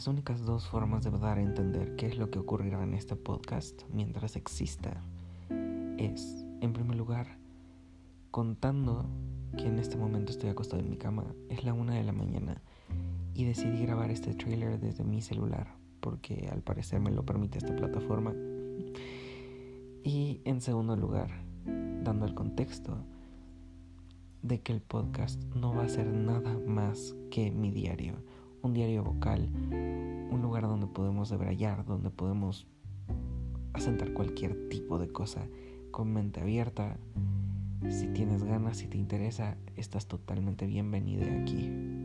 las únicas dos formas de dar a entender qué es lo que ocurrirá en este podcast mientras exista es, en primer lugar, contando que en este momento estoy acostado en mi cama, es la una de la mañana y decidí grabar este trailer desde mi celular porque al parecer me lo permite esta plataforma. Y en segundo lugar, dando el contexto de que el podcast no va a ser nada más que mi diario, un diario vocal, un lugar donde podemos debrayar, donde podemos asentar cualquier tipo de cosa con mente abierta. Si tienes ganas, si te interesa, estás totalmente bienvenida aquí.